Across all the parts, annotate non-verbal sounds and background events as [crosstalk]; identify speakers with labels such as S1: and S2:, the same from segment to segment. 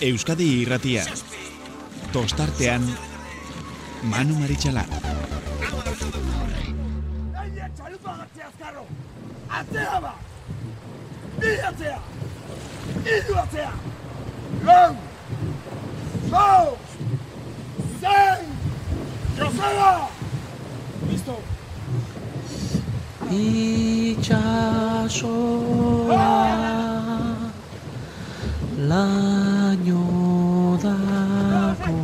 S1: Euskadi irratia. Tostartean, Manu Maritxalar.
S2: Atzea ba! Bi atzea! Iru atzea! Lau! Lau! Zen! Joseba! Listo!
S3: itxasoa laino dako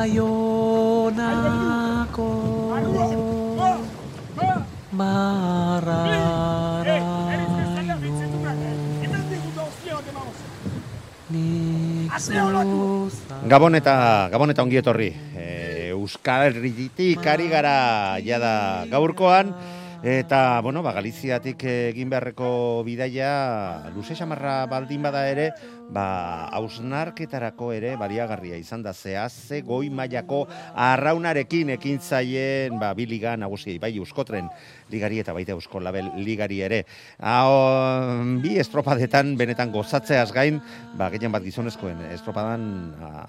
S3: baionako marraraino nik zuza
S4: Gabon eta Gabon eta ongi etorri. E, Euskal Herritik ari gara jada gaurkoan eta bueno, ba Galiziatik egin beharreko bidaia luze xamarra baldin bada ere, ba ausnarketarako ere baliagarria izan da zehazze goi mailako arraunarekin ekin zaien ba bi liga nagusiei bai Euskotren ligari eta baita Eusko Label ligari ere. Hau, bi estropadetan benetan gozatzeaz gain, ba gehien bat gizonezkoen estropadan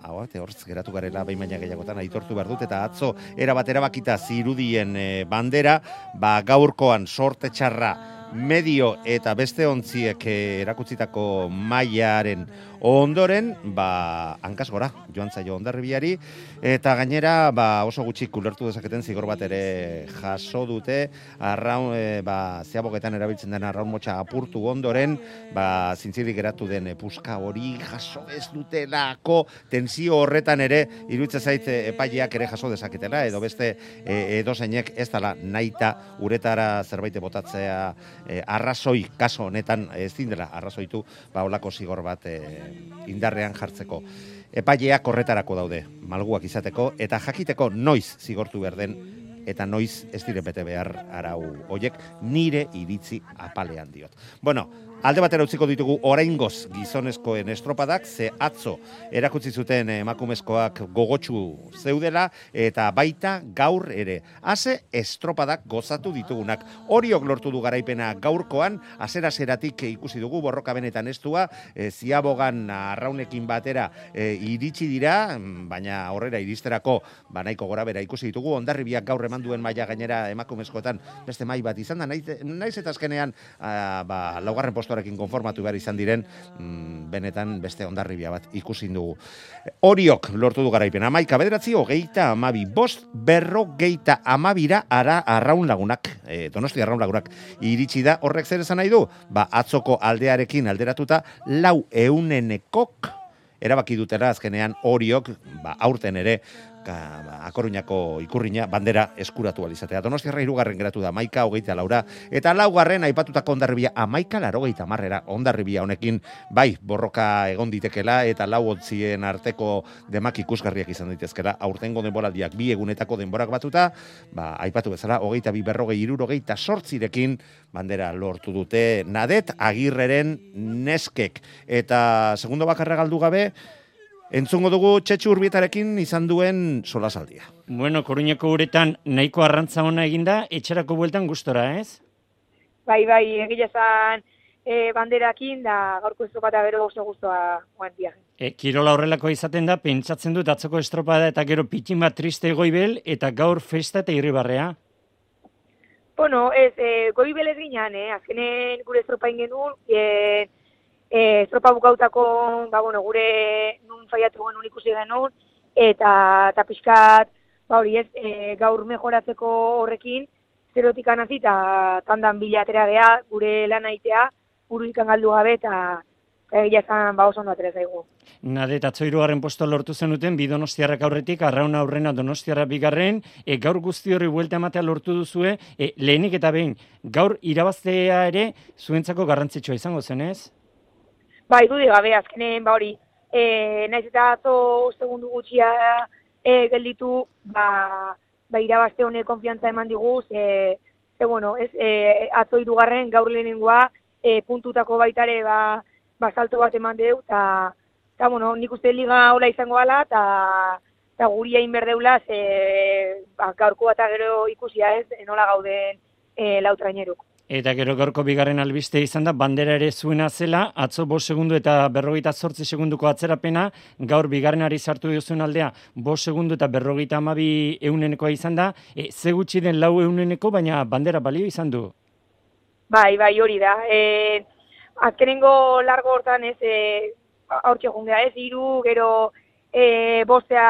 S4: hau arte hortz geratu garela behin baina gehiagotan aitortu behar dut eta atzo era bat erabakita zirudien eh, bandera, ba gaurkoan sorte txarra medio eta beste ontziek eh, erakutzitako mailaren ondoren, ba, hankaz gora, joan zaio ondarribiari, eta gainera, ba, oso gutxi kulertu dezaketen zigor bat ere jaso dute, arraun, e, ba, zeabogetan erabiltzen den arraun motxa apurtu ondoren, ba, zintzilik geratu den puska hori jaso ez dutelako, tensio horretan ere, iruditzen zait e, epaileak ere jaso dezaketela, edo beste e, edo ez dala naita uretara zerbait botatzea e, arrazoi, kaso honetan ez dindela arrazoitu, ba, olako zigor bat e, indarrean jartzeko. Epaileak horretarako daude, malguak izateko, eta jakiteko noiz zigortu behar den, eta noiz ez dire bete behar arau hoiek nire iritzi apalean diot. Bueno, Alde batera utziko ditugu oraingoz gizonezkoen estropadak, ze atzo erakutsi zuten emakumezkoak gogotsu zeudela, eta baita gaur ere. Haze estropadak gozatu ditugunak. Horiok lortu du garaipena gaurkoan, azera-zeratik ikusi dugu borroka benetan estua, e, ziabogan arraunekin batera e, iritsi dira, baina horrera iristerako ba, nahiko gora bera ikusi ditugu, ondarribiak gaur eman duen maila gainera emakumezkoetan beste mai bat izan da, naiz, naiz eta azkenean a, ba, laugarren postorekin konformatu behar izan diren, mm, benetan beste ondarribia bat ikusi dugu. Horiok lortu du garaipen, amaika bederatzi, hogeita amabi, bost berro geita amabira ara arraun lagunak, e, donosti arraun lagunak, iritsi da horrek zer esan nahi du? Ba, atzoko aldearekin alderatuta, lau eunenekok, erabaki dutela azkenean horiok, ba, aurten ere, ka, ba, akoruñako ikurriña bandera eskuratu alizatea. Donostiarra irugarren geratu da maika hogeita laura, eta laugarren aipatutako ondarribia amaika larogeita marrera ondarribia honekin, bai, borroka egon ditekela, eta lau otzien arteko demak ikusgarriak izan daitezkela, aurtengo denboraldiak bi egunetako denborak batuta, ba, aipatu bezala, hogeita bi berrogei irurogeita sortzirekin, bandera lortu dute, nadet agirreren neskek, eta segundo bakarra galdu gabe, Entzungo dugu txetxu urbietarekin izan duen solasaldia.
S5: Bueno, Koruñako uretan nahiko arrantza ona eginda, etxerako bueltan gustora, ez?
S6: Bai, bai, egia zan e, banderakin, da gaurko estropata bero oso guztua guan diagen.
S5: E, kirola horrelako izaten da, pentsatzen dut atzoko estropada eta gero pitin bat triste goibel, eta gaur festa eta irribarrea.
S6: Bueno, ez, e, goibel ez ginean, eh? azkenen gure estropain genuen, e, e, estropa bukautako, ba, bueno, gure nun faiatu genuen ikusi genuen, eta, eta pixkat, ba, hori ez, e, gaur mejoratzeko horrekin, zerotik anazi, eta tandan bila atera geha, gure lan aitea, buru galdu gabe, eta egia zan, ba, oso ondo atera zaigu.
S5: Nade, eta atzoirugarren posto lortu zenuten, bi donostiarrak aurretik, arraun aurrena donostiarra bigarren, e, gaur guzti hori buelta ematea lortu duzue, e, lehenik eta behin, gaur irabaztea ere, zuentzako garrantzitsua izango zen, ez?
S6: Bai, dudik gabe, azkenen, ba hori, e, naiz eta atzo segundu gutxia e, gelditu, ba, ba irabazte honek konfiantza eman diguz, e, e, bueno, ez, e, atzo irugarren gaur lehenengoa, e, puntutako baitare, ba, ba salto bat eman deu, eta, eta, bueno, nik uste liga hola izango ala, eta, eta guria inberdeula, ze, ba, gaurko bat gero ikusia ez, nola gauden e, lautraineruk.
S5: Eta gero gaurko bigarren albiste izan da, bandera ere zuena zela, atzo bost segundu eta berrogeita zortzi segunduko atzerapena, gaur bigarrenari sartu duzuen aldea, bost segundu eta berrogeita amabi eunenekoa izan da, e, ze gutxi den lau euneneko, baina bandera balio izan du.
S6: Bai, bai, hori da. E, azkenengo largo hortan ez, e, aurtxe jungea ez, iru, gero e, bostea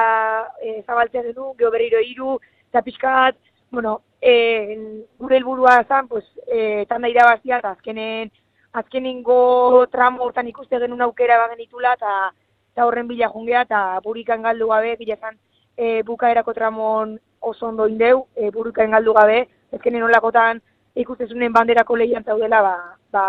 S6: e, zabaltzea du, gero berriro iru, eta pixkat, bueno, e, gure helburua zan, pues, e, tanda irabazia, eta azkenen, azkenengo tramo hortan ikuste genuen aukera bagen itula, eta eta horren bila jungea, eta burikan galdu gabe, bila zan, e, bukaerako tramon oso ondo indeu, e, burukan galdu gabe, ezkenen olakotan ikustezunen banderako lehian zaudela, ba, ba,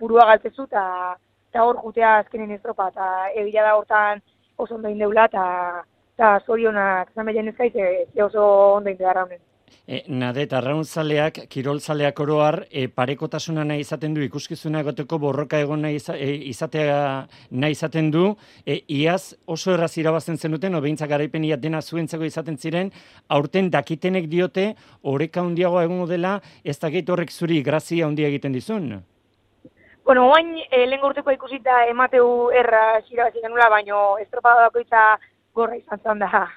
S6: burua galtzezu, eta hor jutea azkenen estropa, eta egia da hortan oso ondo indeula, eta zorionak, esan behar jenezkai, ze, ze oso ondo indeu honen.
S5: E, nadet, arrauntzaleak, kiroltzaleak oroar, e, parekotasuna nahi izaten du, ikuskizuna egoteko borroka egon nahi iza- e, izatea nahi izaten du, e, iaz oso erraz irabazten zenuten, obeintzak garaipen ia dena zuentzako izaten ziren, aurten dakitenek diote, oreka handiagoa egongo dela, ez dakit horrek zuri grazia handia egiten dizun.
S6: Bueno, oain e, lehen urteko ikusita emateu erra xirabazi genula, baino estropada bakoitza gorra izan zan da.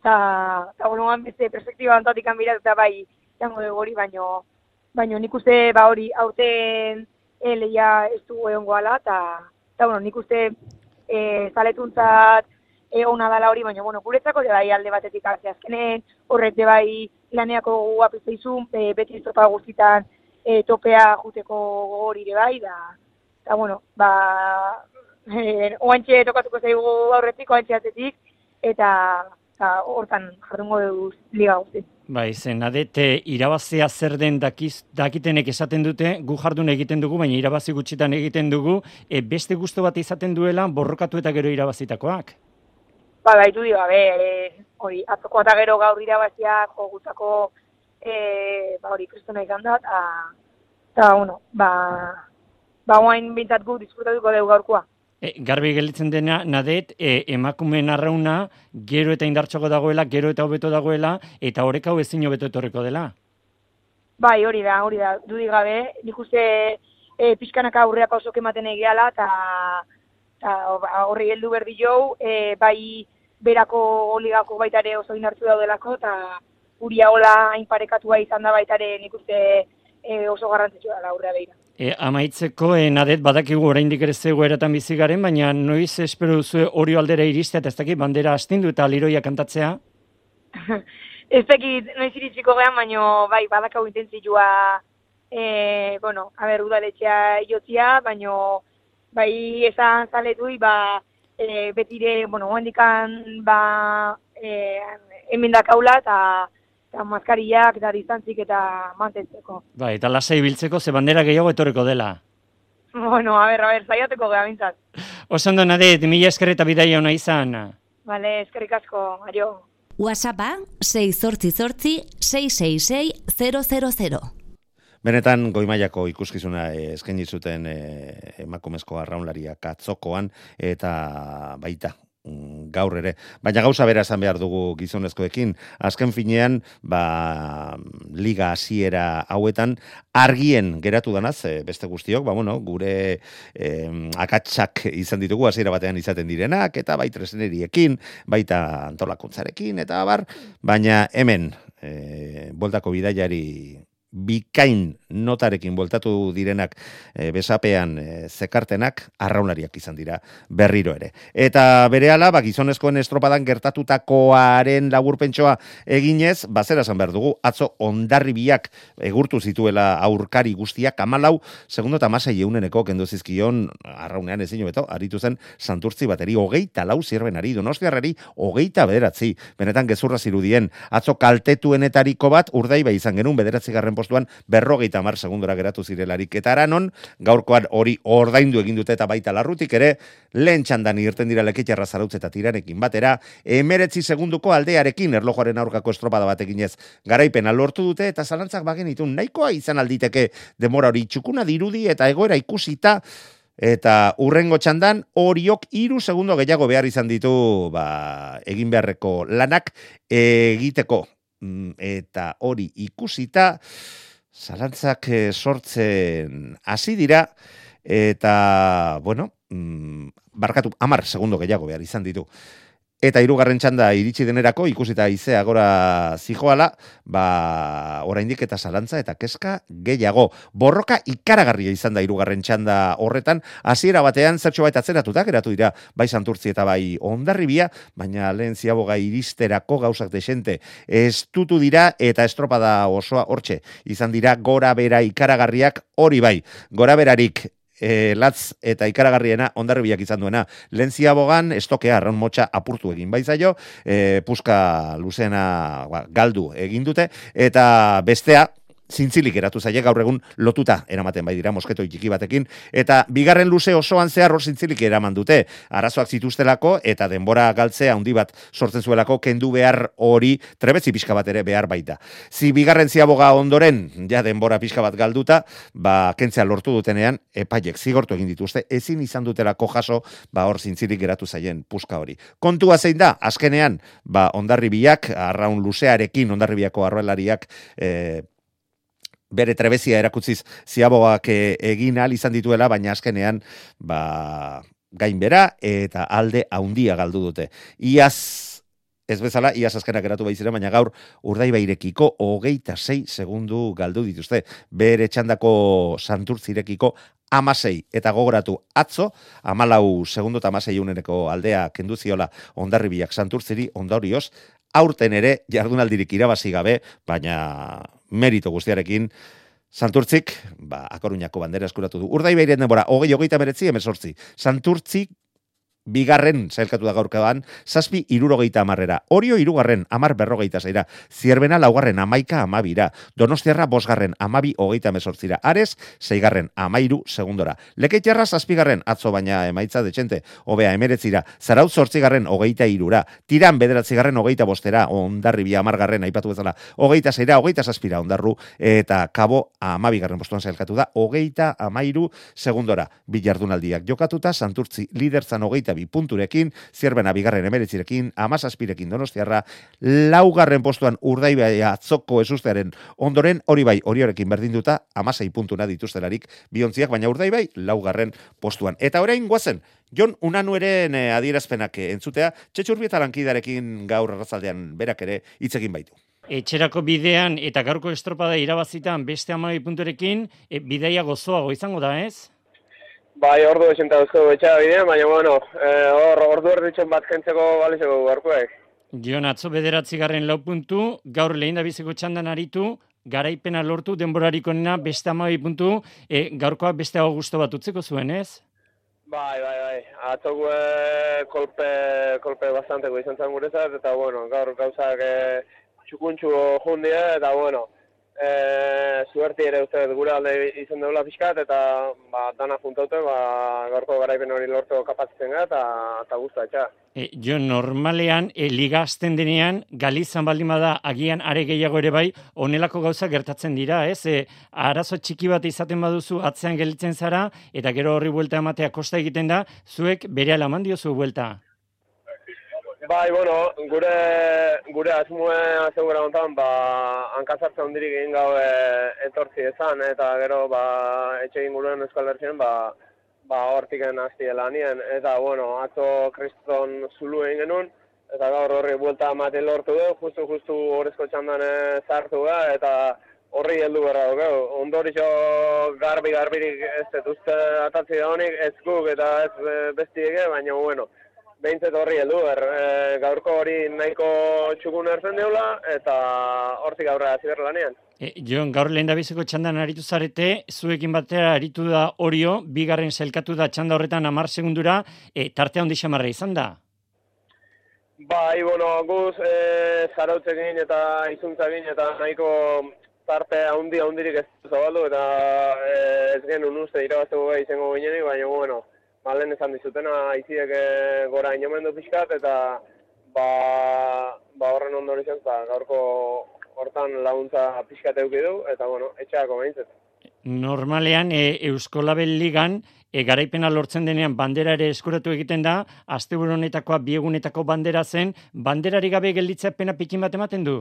S6: Eta, eta bueno, beste perspektiba antatik eta bai, jango dugu hori, baino, baino nik uste, ba hori, aurten e, lehia ez du egon goala, eta, eta bueno, nik uste e, zaletuntzat e, ona dala hori, baina, bueno, guretzako de bai alde batetik hartzea azkenen, horrek de bai laneako gogoa pizteizun, e, beti estropa guztitan e, topea juteko hori ere bai, da, eta, bueno, ba, [laughs] e, oantxe tokatuko zaigu aurretik, oantxe atzetik, eta, eta hortan jardungo dugu liga guzti.
S5: Bai, zen, adete, irabazea zer den dakiz, dakitenek esaten dute, gu jardun egiten dugu, baina irabazi gutxitan egiten dugu, e, beste gusto bat izaten duela, borrokatu eta gero irabazitakoak.
S6: Ba, baitu dio, be, e, hori, atzoko eta gero gaur irabazia jo gutako, e, ba, hori, kristona izan da, eta, eta, bueno, ba, ba, oain bintzat gu disfrutatuko dugu gaurkoa.
S5: E, garbi gelditzen dena, nadet, e, emakumeen arrauna, gero eta indartxoko dagoela, gero eta hobeto dagoela, eta horrek hau ezin hobeto etorriko dela.
S6: Bai, hori da, hori da, dudik gabe, nik uste e, pixkanaka aurreak oso kematen egiala, eta horri heldu berdi jau, e, bai berako oligako baitare oso inartu daudelako, eta uria hola hain parekatua izan da baitare nik uste e, oso garrantzitsua da aurrea behira.
S5: E, amaitzeko, e, nadet, badakigu oraindik ere zego eratan bizi garen, baina noiz espero duzu hori aldera iristea, eta ez dakit bandera astindu eta liroia kantatzea? [laughs]
S6: ez dakit noiz iritsiko gehan, baino bai badakau intentzioa, e, bueno, a ber, udaletxea jotzia, baino bai esan zaletui, ba, e, betire, bueno, handikan, ba, e, hemen dakaula, eta eta maskariak eta distantzik eta mantentzeko.
S5: Bai, eta lasai biltzeko ze bandera gehiago etorriko dela.
S6: Bueno, a ber, a ber, zaiateko geha bintzat.
S5: Oso ondo, nadet, mila esker eta bidaia ona izan.
S6: Vale, eskerrik asko, aio.
S7: WhatsAppa 688 666 000.
S4: Benetan goimaiako ikuskizuna eh, eskaini zuten eh, emakumezko arraunlariak atzokoan eta baita gaur ere. Baina gauza bera esan behar dugu gizonezkoekin. Azken finean, ba, liga hasiera hauetan, argien geratu danaz, eh, beste guztiok, ba, bueno, gure eh, akatsak izan ditugu hasiera batean izaten direnak, eta bai tresneriekin, baita antolakuntzarekin, eta bar, baina hemen, eh, boltako bidaiari bikain notarekin voltatu direnak e, besapean e, zekartenak arraunlariak izan dira berriro ere. Eta berehala ba gizonezkoen estropadan gertatutakoaren laburpentsoa eginez, bazera esan behar dugu, atzo ondarribiak egurtu zituela aurkari guztiak amalau, segundo eta masai euneneko kendu zizkion arraunean ezin beto, aritu zen santurtzi bateri hogeita lau zirbenari, donostiarrari hogeita bederatzi, benetan gezurra zirudien, atzo kaltetuenetariko bat urdaiba izan genuen bederatzi garren postuan berrogeita mar segundora geratu zirelarik. Eta aranon, gaurkoan hori ordaindu egin dute eta baita larrutik ere, lehen txandan irten dira leketxarra zarautz eta tiranekin batera, emeretzi segunduko aldearekin erlojoaren aurkako estropada bat eginez garaipena lortu dute eta zalantzak bagen itun nahikoa izan alditeke demora hori txukuna dirudi eta egoera ikusita Eta urrengo txandan horiok hiru segundo gehiago behar izan ditu ba, egin beharreko lanak egiteko. Mm, eta hori ikusita zalantzak eh, sortzen hasi dira, eta, bueno, mm, barkatu, amar segundo gehiago behar izan ditu. Eta hirugarren txanda iritsi denerako ikusita izea gora zijoala, ba oraindik eta zalantza eta kezka gehiago. Borroka ikaragarria izan da hirugarren txanda horretan, hasiera batean zertxo bait atzeratuta geratu dira bai Santurtzi eta bai Hondarribia, baina lehen ziaboga iristerako gauzak desente estutu dira eta estropada osoa hortxe. Izan dira gora bera ikaragarriak hori bai. Gora berarik e, latz eta ikaragarriena ondarribiak izan duena. Lentzia bogan, estokea, arraun motxa apurtu egin baizaio, e, puska luzena ba, galdu egin dute, eta bestea, zintzilik eratu zaie gaur egun lotuta eramaten bai dira mosketo txiki batekin eta bigarren luze osoan zehar hor zintzilik eraman dute arazoak zituztelako eta denbora galtzea handi bat sortzen zuelako kendu behar hori trebetzi pixka bat ere behar baita. Zi bigarren ziaboga ondoren ja denbora pixka bat galduta ba kentzea lortu dutenean epaiek zigortu egin dituzte ezin izan dutelako jaso ba hor zintzilik geratu zaien puska hori. Kontua zein da azkenean ba ondarribiak arraun luzearekin ondarribiako arroelariak eh, bere trebezia erakutziz ziaboak e, egin al izan dituela, baina azkenean ba, gainbera eta alde haundia galdu dute. Iaz ez bezala, iaz azkenak eratu baizira, baina gaur urdai bairekiko hogeita sei segundu galdu dituzte. Bere txandako santurtzirekiko amasei eta gogoratu atzo, amalau segundu eta amasei uneneko aldea kenduziola ondarribiak santurtziri ondorioz, aurten ere jardunaldirik irabazi gabe, baina merito guztiarekin Santurtzik, ba, akoruñako bandera eskuratu du. Urdai behiren denbora, hogei, hogeita meretzi, emezortzi. Santurtzik, bigarren zailkatu da gaurkaban, zazpi irurogeita amarrera. Orio irugarren, amar berrogeita zaira. Zierbena laugarren, amaika amabira. Donostiarra bosgarren, amabi hogeita mesortzira. Ares, zeigarren, amairu segundora. Lekeitxarra zazpigarren, atzo baina emaitza detxente, obea emeretzira. Zaraut zortzigarren, hogeita irura. Tiran bederatzigarren, hogeita bostera, ondarri bi amargarren, aipatu bezala, hogeita zeira, hogeita zazpira, ondarru, eta kabo amabigarren postuan zailkatu da, hogeita amairu segundora. Bilardunaldiak jokatuta, santurtzi liderzan hogeita bi punturekin, zierbena bigarren emeretzirekin, amazazpirekin donostiarra, laugarren postuan urdaibaia atzoko esustearen ondoren, hori bai, hori horrekin berdinduta, amazai puntuna dituztelarik biontziak, baina urdaibai, laugarren postuan. Eta orain guazen, Jon Unanueren eh, adierazpenak entzutea, txetxurbieta lankidarekin gaur arrazaldean berak ere hitzekin baitu.
S5: Etxerako bidean eta gaurko estropada irabazitan beste amai punturekin, e, bideia gozoago izango da, ez?
S8: Bai, ordu esenta duzko betxea bidean, baina, bueno, eh, hor, ordu erditzen bat jentzeko balizeko garkoek.
S5: Gion, atzo bederatzi garren lau puntu, gaur lehen da biziko txandan aritu, garaipena lortu, denborariko nena, beste amabi puntu, e, gaurkoak beste hau guztu bat utzeko zuen, ez?
S8: Bai, bai, bai, atzo gue kolpe, kolpe bastanteko izan zen gurezat, eta, bueno, gaur gauzak e, txukuntxu jundia, eta, bueno, e, suerti ere uste gure alde izan deula pixkat, eta ba, dana juntaute, ba, gaurko garaipen hori lortu kapazitzen gara, eta, eta guztu etxa.
S5: E, jo, normalean, e, liga azten denean, galizan baldin bada agian are gehiago ere bai, onelako gauza gertatzen dira, ez? E, arazo txiki bat izaten baduzu atzean gelitzen zara, eta gero horri buelta ematea kosta egiten da, zuek bere alaman diozu buelta.
S8: Bai, bueno, gure gure asmoe asegura hontan, ba hankasartza hondirik egin gau e, etortzi esan eta gero ba etxe inguruen Euskal Herrian ba ba hortiken hasti lanien eta bueno, atzo Kriston zulu egin genuen eta gaur horri buelta ematen lortu du, justu justu horrezko txandan sartu da eta horri heldu berra dugu. Ondorixo garbi garbirik ez dut uste atatzi da honik, ez guk eta ez e, bestiege, baina bueno, behintzet horri heldu, er, e, gaurko hori nahiko txukun erzen deula, eta hortik gaurra ziber lanean.
S5: E, Jon, gaur lehen da biziko txandan aritu zarete, zuekin batera aritu da orio, bigarren zelkatu da txanda horretan amar segundura, e, tartea hondi xamarra izan da?
S8: Bai, bueno, guz, e, zarautzekin eta izuntzakin eta nahiko tarte handi handirik ez zabaldu, eta e, ez genuen uste irabazteko izango ginenik, baina, bueno, malen esan dizutena aiziek eh, gora inomendu pixkat, eta ba, ba horren ondo izan, ba, gaurko hortan laguntza pixkat euki du, eta bueno, etxeako behintzet.
S5: Normalean, e, Eusko Label Ligan, e, garaipena lortzen denean bandera ere eskuratu egiten da, asteburu honetakoa biegunetako bandera zen, banderari gabe gelditzea pena pikin bat ematen du?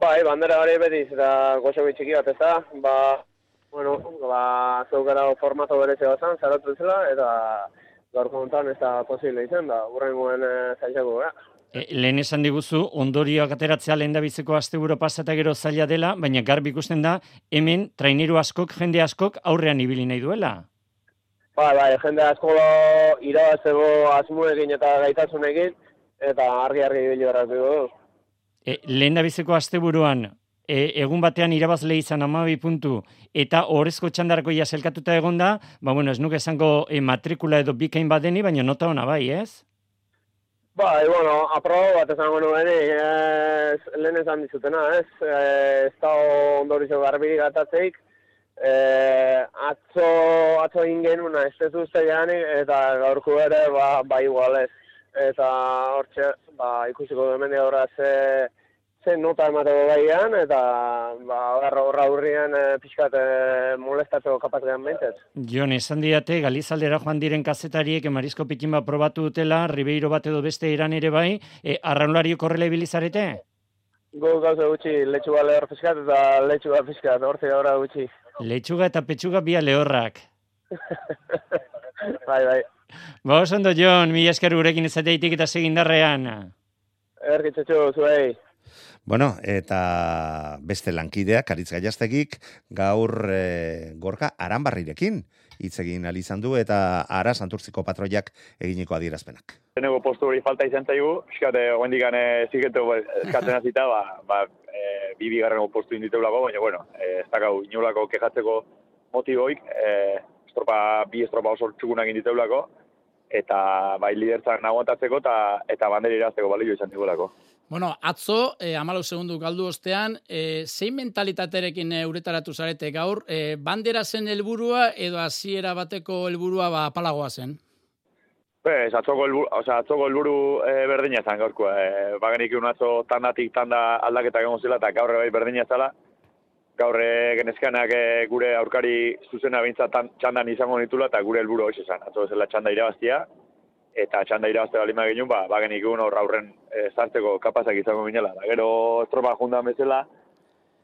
S8: Bai, bandera hori beti eta goxo txiki bat ez da, ba, bueno, ba, zeukera formato bereze bat zan, zaratu zela, eta gaurko honetan ez da posible izan, da, urrengoen e, zailtzako gara.
S5: E, lehen esan diguzu, ondorioak ateratzea lehen da biziko asteburu pasata gero zaila dela, baina garbi ikusten da, hemen traineru askok, jende askok aurrean ibili nahi duela.
S8: Bai, bai, jende asko irabazteko asmuekin eta gaitasunekin, eta argi-argi ibili horrak dugu.
S5: E, lehen da biziko asteburuan, e, egun batean irabazle izan amabi puntu, eta horrezko txandarako ja zelkatuta egonda, ba, bueno, ez nuke esango e, matrikula edo bikain badeni, baina nota ona bai, ez?
S8: Bai, bueno, aprobo bat esango nuen, ez, lehen esan dizutena, ez, ez da ondorizo garbirik atatzeik, e, atzo, atzo ingenuna, ez ez uste eta gaurko ere, ba, ba igual ez. Eta hortxe, ba, ikusiko hemen horra ze, zen nota emateko gaian, eta ba, horra hurrian e, pixkat e, molestatzeko kapatzean behintzat.
S5: Jon, esan diate, Galizaldera joan diren kazetariek emarizko pikin bat probatu dutela, Ribeiro bat edo beste iran ere bai, e, arraunlario korrela ibilizarete?
S8: Go gauza gutxi, letxuga lehor fiskat eta letxuga fiskat, hortzi gaur gutxi.
S5: Letxuga eta petxuga bia lehorrak. [laughs]
S8: bai, bai.
S5: Ba, ondo, Jon, mi esker gurekin ezateitik eta segindarrean.
S8: Erkitzatxo, zuei.
S4: Bueno, eta beste lankidea, Karitz Gaiastegik, gaur e, gorka aranbarrirekin hitz egin izan du eta ara santurtziko patroiak eginiko adierazpenak.
S9: Zenego postu hori falta izan zaigu, eskate oendik gane ziketu eskatzen azita, ba, ba e, bibi garreno postu inditeulako, baina bueno, e, ez dakau inolako kejatzeko motiboik, e, estropa, bi estropa oso txukunak inditeulako, eta bai lidertzak nagoatatzeko eta, eta banderi irazteko balio izan digulako.
S10: Bueno, atzo, eh, amalau segundu galdu ostean, eh, zein mentalitaterekin eh, uretaratu zarete gaur, eh, bandera zen helburua edo hasiera bateko helburua ba, palagoa zen?
S9: Bez, atzoko helburu, o sea, atzoko helburu eh, berdina zen gaurkoa. Eh, bagenik un atzo tandatik tanda aldaketa egon zela eta gaur bai berdina zela. Gaur genezkanak eh, gure aurkari zuzena bintza txandan izango nitula eta gure helburu hoxe zen. Atzo zela txanda irabaztia, eta txanda irabazte bali genuen, ba, ba genikun hor aurren e, zartzeko kapazak izango minela. Da, gero estropa jundan bezala,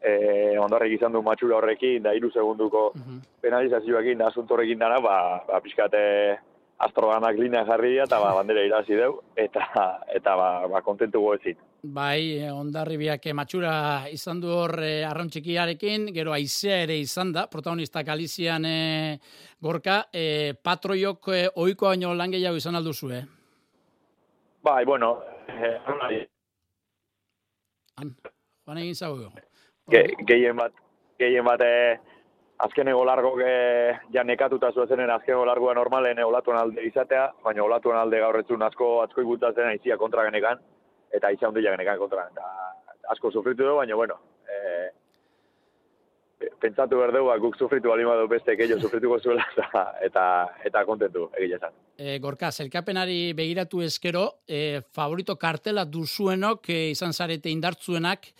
S9: e, ondorrek izan du matxura horrekin, da iru segunduko uh -huh. penalizazioakin, da asunto horrekin dana, ba, ba pixkate astroganak linea jarri eta ba, bandera irazi deu, eta, eta ba, ba kontentu goezit.
S10: Bai, ondarribiak matxura izan du hor e, arrauntxikiarekin, gero aizea ere izan da, protagonista Galizian e, gorka, e, patroiok e, oiko baino lan gehiago izan alduzu, eh?
S9: Bai, bueno, eh,
S10: Han, joan egin zago.
S9: Ge, gehien bat, gehien bat, eh, azken ego largo ge, ja nekatuta zuezen azken ego largoa normalen olatuan alde izatea, baina olatuan alde gaurretzun asko atzko ikutatzen aizia kontra genekan, eta izan hundia genekan kontra. Eta asko sufritu dugu, baina, bueno, e, pentsatu berdeu, ba, guk sufritu bali madu beste keio sufrituko zuela, eta, eta, eta kontentu, egia esan.
S10: E, gorka, zelkapenari begiratu eskero, e, favorito kartela duzuenok e, izan zarete indartzuenak,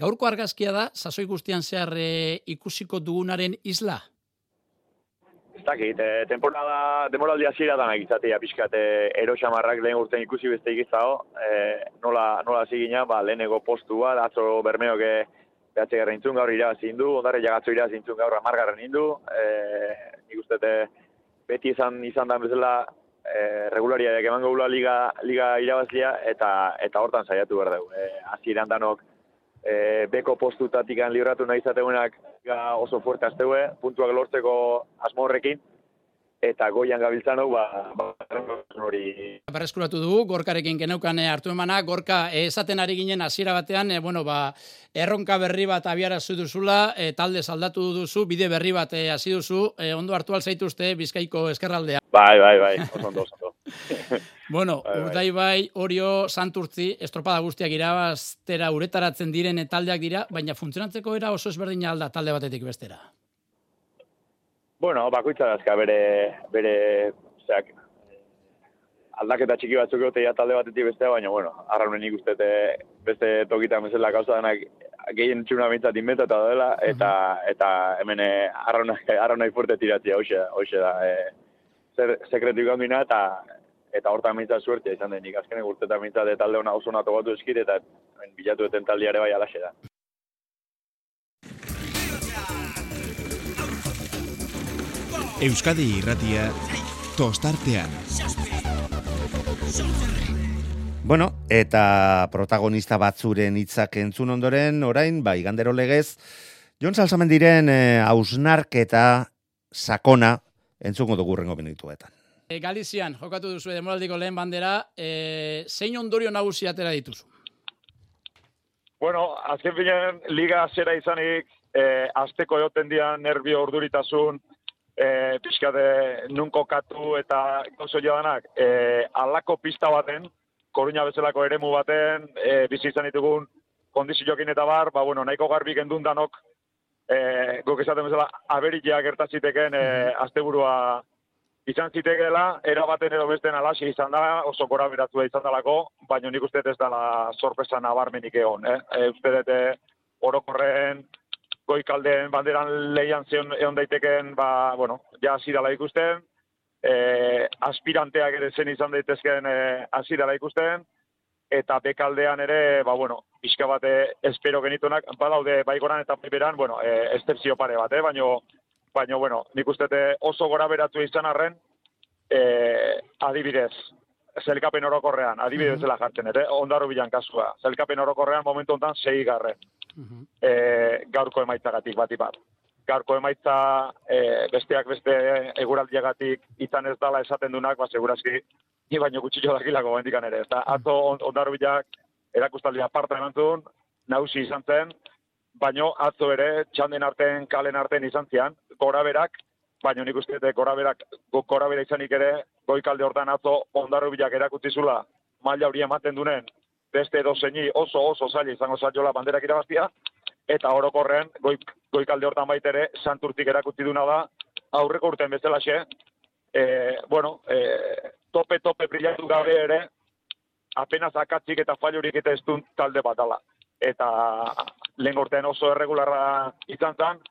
S10: gaurko argazkia da, sasoi guztian zehar e, ikusiko dugunaren isla?
S9: Ez dakit, e, temporada, demoraldi hasiera da nagizatea pixkat, e, ero xamarrak lehen urten ikusi beste ikizago, e, nola, nola zigina, ba, lehenego postua, atzo bermeok behatxe garra intzun gaur irabazi indu, ondare jagatzo irabazi intzun gaur amargarren indu, e, nik uste beti izan izan da bezala e, regulariak emango gula liga, liga irabazia eta eta hortan saiatu behar dugu. E, Aziran danok e, beko postutatik libratu nahi izategunak oso fuerte azteue, puntuak lortzeko asmo horrekin, eta goian gabiltzan hau, ba, ba, hori.
S10: Berreskuratu dugu, gorkarekin geneukan e, hartu emana, gorka eh, esaten ari ginen hasiera batean, e, bueno, ba, erronka berri bat abiara duzula, e, talde saldatu duzu, bide berri bat hasi duzu, e, ondo hartu alzaituzte bizkaiko eskerraldea.
S9: Bai, bai, bai, [laughs] oso ondo, oso [laughs]
S10: Bueno, bai. urdai bai, orio santurtzi, estropada guztiak irabaztera uretaratzen diren taldeak dira, baina funtzionatzeko era oso ezberdina alda talde batetik bestera.
S9: Bueno, bakoitza dazka bere, bere, zeak, aldaketa txiki batzuk egote talde batetik bestea, baina, bueno, arraunen ikustete beste tokita mesela gauza denak gehien txuna bintzat inbentata dela, eta, eta hemen eh, [laughs] arraunai fuerte tiratzea, hoxe, hoxe da, e, zer, sekretu ikandina, eta eta hortan mintzat suertia izan denik, azkenek urtetan mintzat talde hona oso nato batu eskit, eta bilatu eten taldiare bai alaxe da.
S1: Euskadi irratia tostartean.
S4: Bueno, eta protagonista batzuren hitzak entzun ondoren, orain, bai, gandero legez, Jon Salsamendiren eh, hausnarketa sakona entzungo dugu rengo minutuetan.
S10: E, Galizian, jokatu duzu demoraldiko lehen bandera, e, zein ondorio nagusi atera dituzu?
S11: Bueno, azken finean, liga zera izanik, eh, azteko egoten dian nervio orduritasun, eh, pixkate nun kokatu eta gauzo jodanak, eh, alako pista baten, koruña bezalako eremu baten, eh, bizi izan ditugun kondiziokin eta bar, ba, bueno, nahiko garbi gendun danok, eh, guk esaten bezala, aberitia gertatziteken eh, asteburua izan zitekeela, era baten edo besten alaxi izan da, oso gora beratua izan dalako, baina nik uste ez dela sorpresa nabarmenik egon. Eh? E, uste dute orokorren goikaldeen banderan lehian zion egon daiteken, ba, bueno, ja hasi ikusten, e, aspiranteak ere zen izan daitezken e, hasi dela ikusten, eta bekaldean ere, ba, bueno, pixka bate espero genitunak, badaude baigoran eta beran, bueno, e, estepzio pare bat, eh? baina baina, bueno, nik uste dut oso gora beratu izan arren, e, adibidez, zelkapen orokorrean, adibidez dela jartzen, ere, ondarro bilan kasua. Zelkapen orokorrean momentu honetan sei garren, e, gaurko emaitzagatik bati bat. Gaurko emaitza e, besteak beste eguraldiagatik izan ez dala esaten dunak, ba, segurazki, ni baino gutxi jo dakilako bendikan ere. Eta atzo on, ondarro bilak erakustaldia parte emantzun, nausi izan zen, baino atzo ere txanden arten, kalen arten izan zian, gora berak, baina nik uste dut gora berak, gora bera izanik ere, goikalde hortan atzo ondarro bilak erakutsi zula, maila hori ematen dunen, beste edo zeini oso oso zaila izango zaila banderak irabaztia, eta orokorren goik, goikalde hortan baitere santurtik erakutsi duna da, aurreko urten bezalaxe, e, bueno, e, tope tope brillatu gabe ere, apenas akatzik eta fallurik eta ez talde bat dala. Eta lehen urtean oso erregularra izan zen,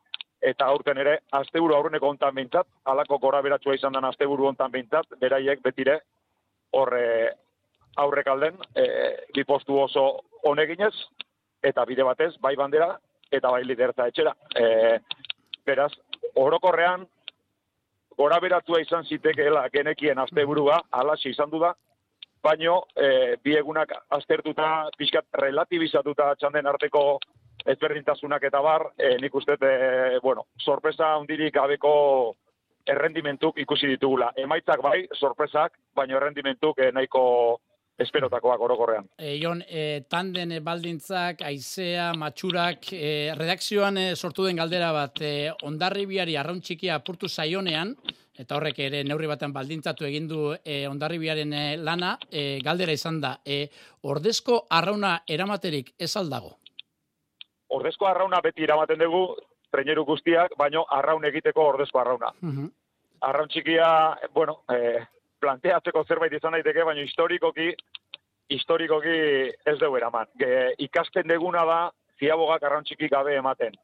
S11: eta aurten ere, asteburu aurreneko hontan behintzat, alako gora beratua izan den asteburu hontan behintzat, beraiek betire, horre aurrek alden, e, bi postu oso honeginez, eta bide batez, bai bandera, eta bai liderza etxera. E, beraz, orokorrean, gora beratua izan zitekeela genekien asteburua, alaxi izan du da, baino e, bi egunak aztertuta, pixkat relativizatuta txanden arteko ezberdintasunak eta bar, e, nik uste, e, bueno, sorpresa hundirik gabeko errendimentuk ikusi ditugula. Emaitzak bai, sorpresak, baino errendimentuk e, nahiko esperotakoak orokorrean.
S10: E, Jon, e, tanden e, baldintzak, aizea, matxurak, e, redakzioan e, sortu den galdera bat, e, ondarribiari arraun txikia apurtu zaionean, eta horrek ere neurri batean baldintzatu egin du e, ondarribiaren lana, e, galdera izan da, e, ordezko arrauna eramaterik ez aldago?
S11: Ordezko arrauna beti eramaten dugu, treneru guztiak, baino arraun egiteko ordezko arrauna. Arraun txikia, bueno, e, planteatzeko zerbait izan daiteke, baina historikoki, historikoki ez dugu eraman. Ge, ikasten deguna da, ziabogak arraun txiki gabe ematen.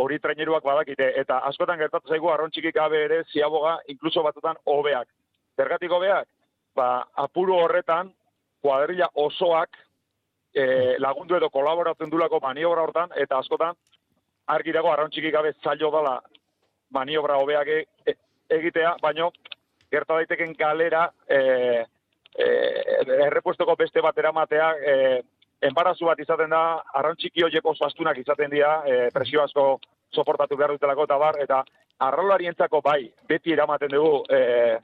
S11: Hori traineruak badakite, eta askotan gertatu zaigu arraun txiki gabe ere ziaboga, inkluso batzutan hobeak. Zergatik hobeak? Ba, apuru horretan, kuadrilla osoak e, lagundu edo kolaboratzen dulako maniobra hortan, eta askotan, argi dago arraun txiki gabe zailo dala maniobra hobeak e, e, egitea, baino gerta daiteken galera e, e, errepuestoko beste bat eramatea e, enbarazu bat izaten da arraun txiki horieko zastunak izaten dira e, presio asko soportatu behar dutelako eta bar, eta arraularientzako bai, beti eramaten dugu e,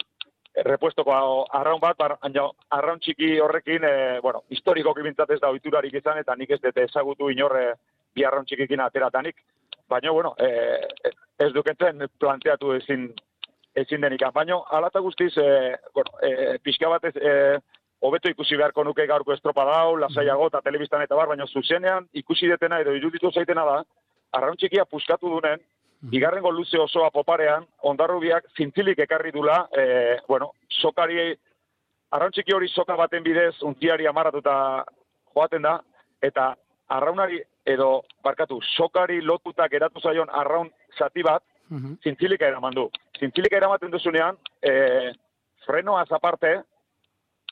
S11: repuestoko arraun bat, arraun txiki horrekin, e, bueno, historiko kibintzat ez da oiturarik izan, eta nik ez dute ezagutu inorre bi arraun txikikin ateratanik, baina, bueno, e, ez dukentzen planteatu ezin, ezin denik. Baina, alata guztiz, e, bueno, e, pixka batez, e, hobeto ikusi beharko nuke gaurko estropa dau, lasaiago eta telebistan eta bar, baina zuzenean ikusi detena edo iruditu zaitena da, arraun txikia puskatu dunen, bigarrengo luze osoa poparean, ondarrubiak zintzilik ekarri dula, e, bueno, sokari, arraun txiki hori soka baten bidez, untziari amaratuta joaten da, eta arraunari edo, barkatu, sokari lotuta geratu zaion arraun zati bat, zintzilika eraman du. Zintzilika eramaten duzunean, e, frenoaz aparte,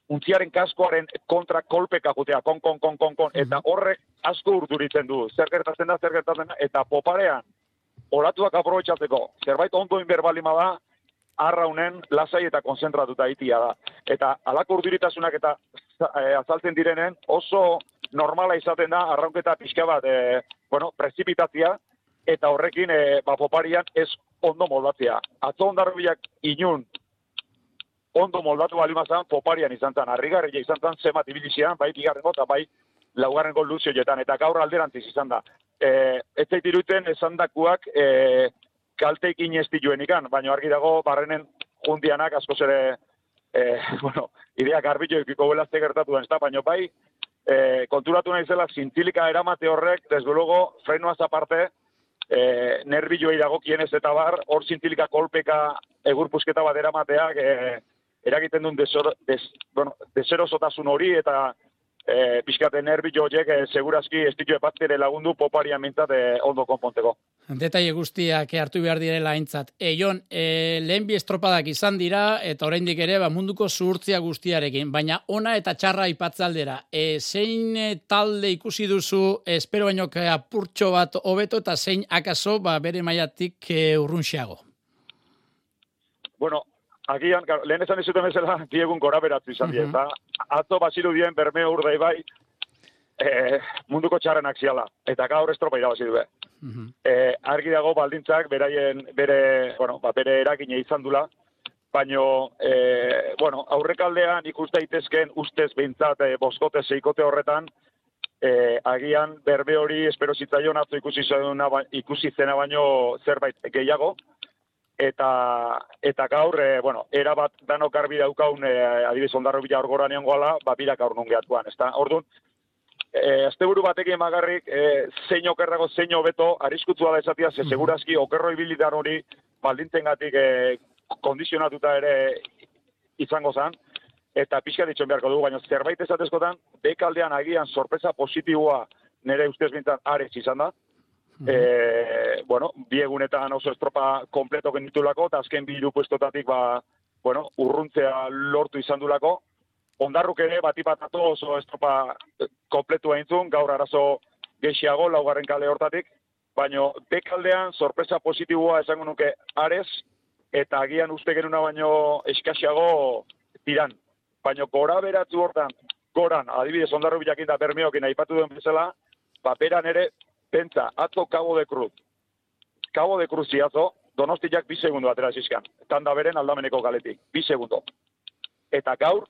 S11: untziaren kaskoaren kontra kolpeka jutea, kon, kon, kon, kon, kon, eta horrek asko urduritzen du, zer gertatzen da, zer gertatzen da, eta poparean, oratuak aprobetsatzeko, zerbait ondo inberbalima da, arraunen lasai eta konzentratuta itia da. Eta alako urduritasunak eta e, azaltzen direnen oso normala izaten da arraunketa pixka bat, e, bueno, prezipitatzia, eta horrekin e, ba, poparian ez ondo moldatzea. Atzo ondarrobiak inun ondo moldatu bali mazan, poparian izan zen, harrigarria izan zen, zemat ibilizian, bai bigarrengo eta bai laugarrengo luzioetan, eta gaur alderantziz izan da. E, ez zait iruten esan dakuak e, kalteikin ez ikan, baina argi dago barrenen jundianak asko zere, e, [laughs] bueno, ideak arbitio ikiko belazte gertatu den, baina bai, e, konturatu nahi zela, zintzilika eramate horrek, desbologo, frenuaz aparte, e, nerbilloei dago kienez eta bar, hor zintzilika kolpeka egurpusketa bat eramateak, e, eragiten duen desor, des, bueno, deserosotasun hori eta e, pixkate nervi joiek e, segurazki ez ditu lagundu poparian mintzat e, ondo konponteko.
S10: Detaile guztiak hartu behar direla aintzat. E, Jon, e, lehen bi estropadak izan dira, eta oraindik ere ba, munduko zuhurtzia guztiarekin, baina ona eta txarra ipatzaldera. E, zein e, talde ikusi duzu, espero baino apurtxo bat hobeto eta zein akaso ba, bere maiatik e, urrunxiago?
S11: Bueno, agian, lehen esan izuten bezala, diegun gora beratzu izan uh -huh. atzo basiru dien berme urdei bai, e, munduko txarrenak ziala, eta gaur estropa irabazi du e, argi dago baldintzak, beraien, bere, bueno, ba, bere eragine izan dula, baino, e, bueno, aurrekaldean ikuste daitezken ustez behintzat e, boskote zeikote horretan, e, agian berbe hori espero zitzaion atzo ikusi, zena, ba, ikusi zena baino zerbait gehiago, eta eta gaur e, bueno era bat danok garbi daukaun e, adibidez ondarro bila orgora neongoala ba bira gaur non geatuan ezta? Ordun eh asteburu batekin magarrik e, zein okerrago zein hobeto arriskutsua da esatia ze segurazki okerro ibilitan hori baldintengatik e, kondizionatuta ere izango zan eta pixka ditzen beharko dugu baina zerbait esatezkotan bekaldean agian sorpresa positiboa nere ustez bintan arez izan da. E, bueno, biegunetan oso estropa kompleto genitulako, eta azken bi puestotatik, ba, bueno, urruntzea lortu izan dulako. Ondarruk ere, bat oso estropa kompletu eintzun, gaur arazo gehiago, laugarren kale hortatik, baino bekaldean sorpresa positiboa esango nuke arez, eta agian uste genuna baino eskasiago tiran. Baino gora beratzu hortan, goran, adibidez ondarru bilakin da bermeokin aipatu duen bezala, paperan ere pentsa, atzo Cabo de Cruz. Cabo de Cruz ziazo, donostiak bi segundu atera zizkan. Tanda beren aldameneko galetik, bi segundu. Eta gaur,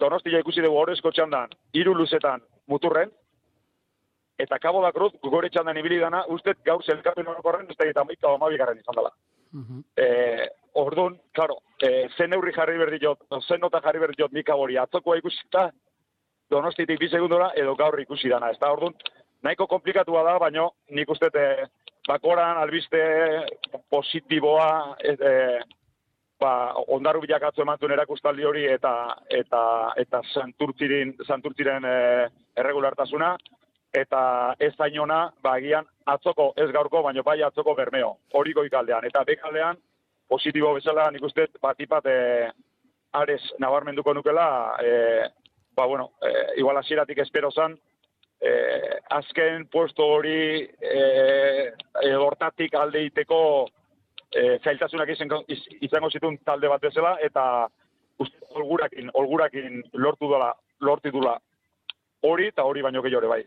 S11: donostia ikusi dugu horrezko txandan, iru luzetan muturren, eta Cabo de Cruz, gugore txandan ibili dana, uste gaur zelkatu norokorren, ez da eta maika omabigarren izan dela. Uh eh, orduan, klaro, e, zen neurri jarri berdi jot, zen nota jarri berdi jot mika hori, atzokoa ikusita, donostitik bi segundura, edo gaur ikusi dana. Ez da, orduan, nahiko komplikatua da, baina nik uste e, bakoran albiste positiboa e, e, ba, ondaru bilakatzu eman erakustaldi hori eta eta eta santurtziren, santurtziren e, erregulartasuna eta ez zainona ba, agian atzoko ez gaurko, baina bai atzoko bermeo, hori goikaldean. Eta bekaldean, positibo bezala nik uste batipat e, ares nabarmenduko nukela, e, ba, bueno, e, igual asieratik espero zan, eh, azken puesto hori eh, hortatik alde iteko eh, zailtasunak izango zituen talde bat bezala, eta uste, olgurakin, olgurakin lortu dela, lortu dula hori eta hori baino gehiore bai.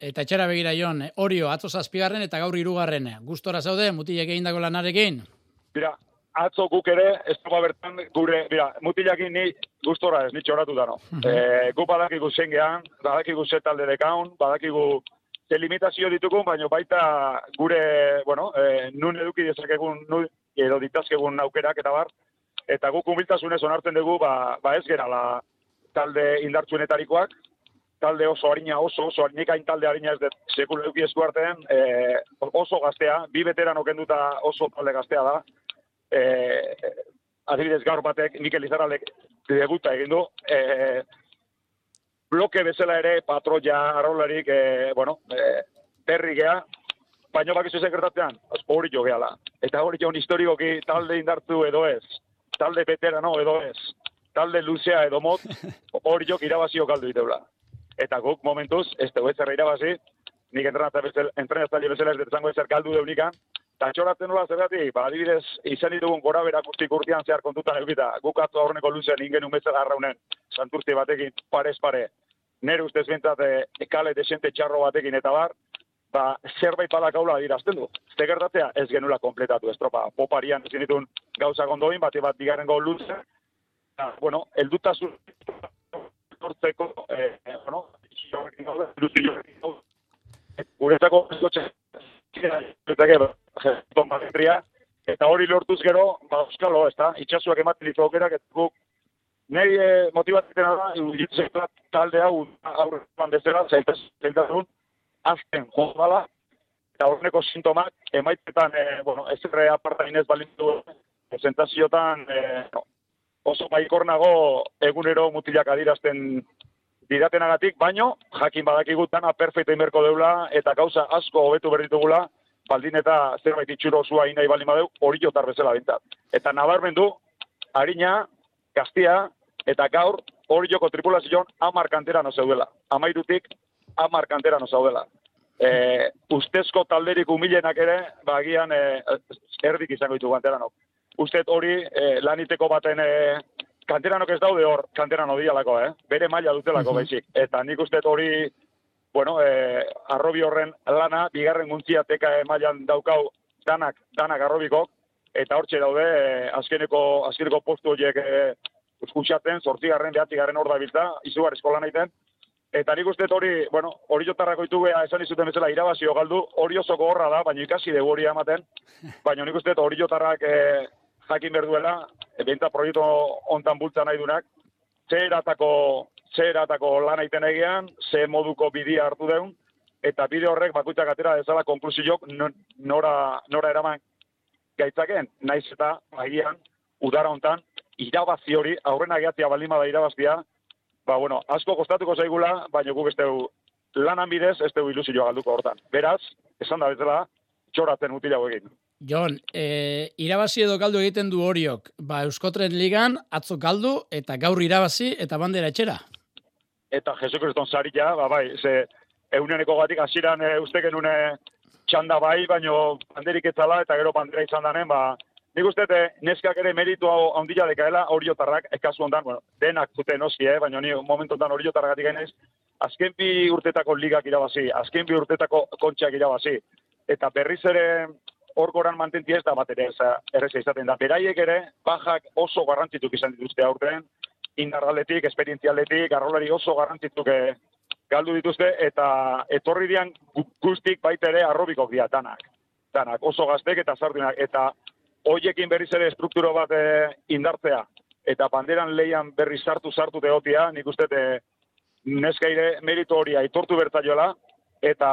S10: Eta etxera begira joan, orio, atzo zazpigarren eta gaur irugarren. Gustora zaude, mutilek egin dago lanarekin?
S11: Bira, atzo guk ere, ez bertan, gure, bera, mutilakin ni gustora ez, nitxo horatu dano. Uh -huh. gu badakigu zengean, badakigu zetalde dekaun, badakigu ze limitazio ditugun, baina baita gure, bueno, e, nun eduki dezakegun, nun, edo ditazkegun aukerak eta bar, eta guk humiltasunez onartzen dugu, ba, ba ez gerala talde indartsuenetarikoak, talde oso harina, oso, oso hain talde harina ez dut sekul eduki esku artean, e, oso gaztea, bi beteran okenduta oso talde gaztea da, eh, adibidez gaur batek Mikel Izarralek debuta egin du, eh, bloke bezala ere patroia arrolarik, eh, bueno, eh, berri gea, baina bakizu sekretatean, hori jo gehala. Eta hori jo historikoki talde indartu edo ez, talde veterano edo ez, talde luzea edo mot, hori jo irabazio galdu iteula. Eta guk momentuz, ez dugu ez zerra irabazi, nik entrenatzaile bezala ez dut zango ezer galdu deunikan, Eta txoratzen nola zergatik, ba, adibidez, izan ditugun gora berak guztik urtean zehar kontutan eukita, gukatu aurreneko luzen ingen umetzen arraunen, santurti batekin, parez pare, nire ustez bintzat e, kale desente txarro batekin eta bar, ba, zerbait badak haula dirazten du. Ze gertatzea, ez genula kompletatu estropa. Poparian ezin ditun gauzak ondoin, bate bat bigarren gau luzen, eta, bueno, eldutasun sortzeko, eh, bueno, guretako esotxe, eta hori lortuz gero, ba, euskalo, ez da, itxasuak ematen ditu aukerak, eta guk, nahi e, motibatzen da, iruditzen talde hau, aurrean bezala, zaitez, zaitazun, azten jodala, eta horreneko sintomak, emaitetan, e, bueno, ez erre aparta inez balintu, presentaziotan, e, oso baikornago egunero mutilak adirazten didatenagatik, baino, jakin badakigu dana perfecto inberko deula, eta gauza asko hobetu berditugula, baldin eta zerbait itxuro zua inai baldin badeu, hori jotar bezala bintzat. Eta nabarmen du, harina, gaztia, eta gaur, hori joko tripulazion, amar kantera no zeudela. Amairutik, amar kantera no zeudela. E, ustezko talderik humilenak ere, bagian, e, erdik izango ditu kanteranok. Ustet hori, e, laniteko baten e, kanteranok ez daude hor, kanterano dialako, eh? Bere maila dutelako uh baizik. Eta nik uste hori, bueno, e, arrobi horren lana, bigarren guntzia teka e, mailan daukau danak, danak arrobikok, eta hortxe daude, e, azkeneko, azkeneko postu horiek e, uskusaten, sortzigarren, behatzigarren hor da bilta, izugar eskola naiten, Eta nik uste hori, bueno, hori jotarrako itu esan izuten bezala irabazio galdu, hori oso gogorra da, baina ikasi dugu hori ematen, [laughs] baina nik uste hori jotarrak e, jakin berduela, e, benta proiektu ontan bultza nahi dunak, ze eratako, ze eratako lan aiten egian, ze moduko bidia hartu deun, eta bide horrek bakuitzak atera dezala konklusiok nora, nora eraman gaitzaken, naiz eta agian, udara hontan, irabazi hori, aurrena gehatzea balima da irabaztia, ba, bueno, asko kostatuko zaigula, baina guk ez lanan bidez, ez dugu ilusioa galduko hortan. Beraz, esan da bezala, txoratzen utila egin.
S10: Jon, e, irabazi edo galdu egiten du horiok. Ba, Euskotren ligan, atzo galdu, eta gaur irabazi, eta bandera etxera.
S11: Eta Jesu Kriston ba, bai, ze euneneko gatik hasieran e, uste genune txanda bai, baino banderik etzala, eta gero bandera izan danen, ba, nik uste, e, neskak ere meritu hau ondila dekaela horiotarrak, ekazu ondan, bueno, denak zuten oski, eh, baina ni momentu ondan horiotarrak gatik azken bi urtetako ligak irabazi, azken bi urtetako kontxak irabazi, eta berriz ere hor goran mantentia ez da bat ere, erreza izaten da. Beraiek ere, bajak oso garrantzituk izan dituzte aurten, indargaletik, esperientzialetik, garrolari oso garrantzituk eh, galdu dituzte, eta etorri dian guztik baita ere arrobikok dira, danak. Danak, oso gaztek eta sartunak, eta hoiekin berriz ere estrukturo bat e, indartzea, eta banderan leian berri sartu sartu teotia, nik uste e, neskaire meritu hori aitortu bertaiola, eta